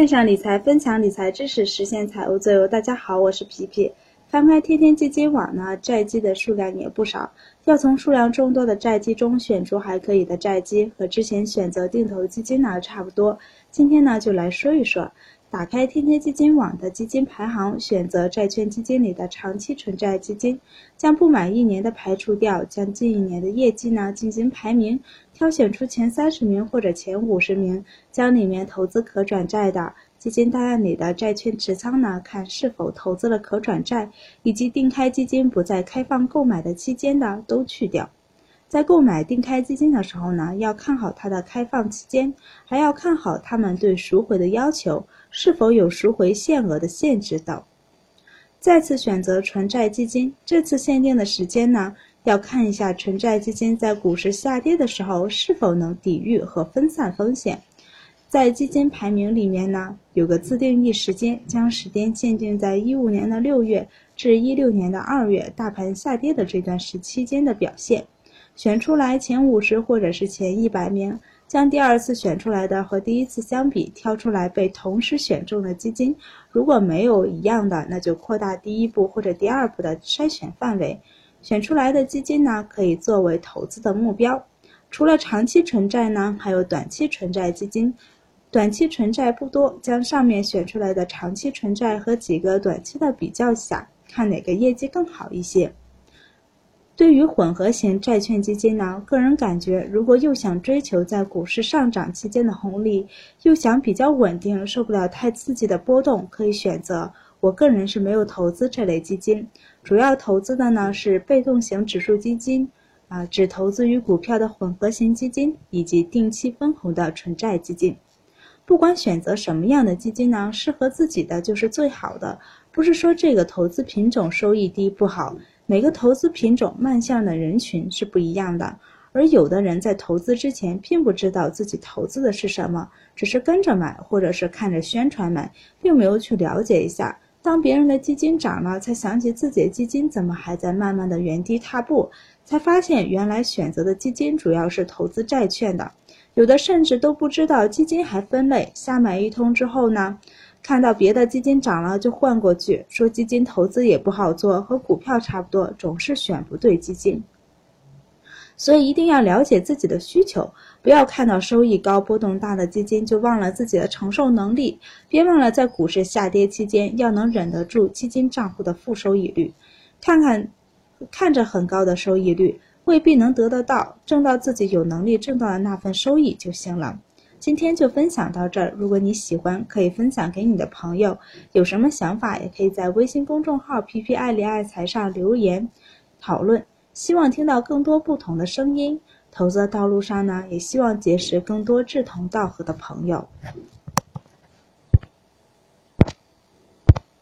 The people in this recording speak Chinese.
线上理财，分享理财知识，实现财务自由。大家好，我是皮皮。翻开天天基金网呢，债基的数量也不少。要从数量众多的债基中选出还可以的债基，和之前选择定投基金呢差不多。今天呢，就来说一说。打开天天基金网的基金排行，选择债券基金里的长期纯债基金，将不满一年的排除掉，将近一年的业绩呢进行排名，挑选出前三十名或者前五十名，将里面投资可转债的基金档案里的债券持仓呢，看是否投资了可转债，以及定开基金不再开放购买的期间的都去掉。在购买定开基金的时候呢，要看好它的开放期间，还要看好他们对赎回的要求。是否有赎回限额的限制等？再次选择纯债基金，这次限定的时间呢？要看一下纯债基金在股市下跌的时候是否能抵御和分散风险。在基金排名里面呢，有个自定义时间，将时间限定在一五年的六月至一六年的二月，大盘下跌的这段时期间的表现，选出来前五十或者是前一百名。将第二次选出来的和第一次相比，挑出来被同时选中的基金，如果没有一样的，那就扩大第一步或者第二步的筛选范围。选出来的基金呢，可以作为投资的目标。除了长期纯债呢，还有短期纯债基金。短期纯债不多，将上面选出来的长期纯债和几个短期的比较下，看哪个业绩更好一些。对于混合型债券基金呢，个人感觉，如果又想追求在股市上涨期间的红利，又想比较稳定、受不了太刺激的波动，可以选择。我个人是没有投资这类基金，主要投资的呢是被动型指数基金，啊，只投资于股票的混合型基金以及定期分红的纯债基金。不管选择什么样的基金呢，适合自己的就是最好的。不是说这个投资品种收益低不好。每个投资品种慢向的人群是不一样的，而有的人在投资之前并不知道自己投资的是什么，只是跟着买或者是看着宣传买，并没有去了解一下。当别人的基金涨了，才想起自己的基金怎么还在慢慢的原地踏步，才发现原来选择的基金主要是投资债券的，有的甚至都不知道基金还分类，瞎买一通之后呢？看到别的基金涨了就换过去，说基金投资也不好做，和股票差不多，总是选不对基金。所以一定要了解自己的需求，不要看到收益高、波动大的基金就忘了自己的承受能力。别忘了在股市下跌期间要能忍得住基金账户的负收益率。看看，看着很高的收益率，未必能得得到，挣到自己有能力挣到的那份收益就行了。今天就分享到这儿。如果你喜欢，可以分享给你的朋友。有什么想法，也可以在微信公众号“皮皮爱理爱财”上留言讨论。希望听到更多不同的声音。投资的道路上呢，也希望结识更多志同道合的朋友。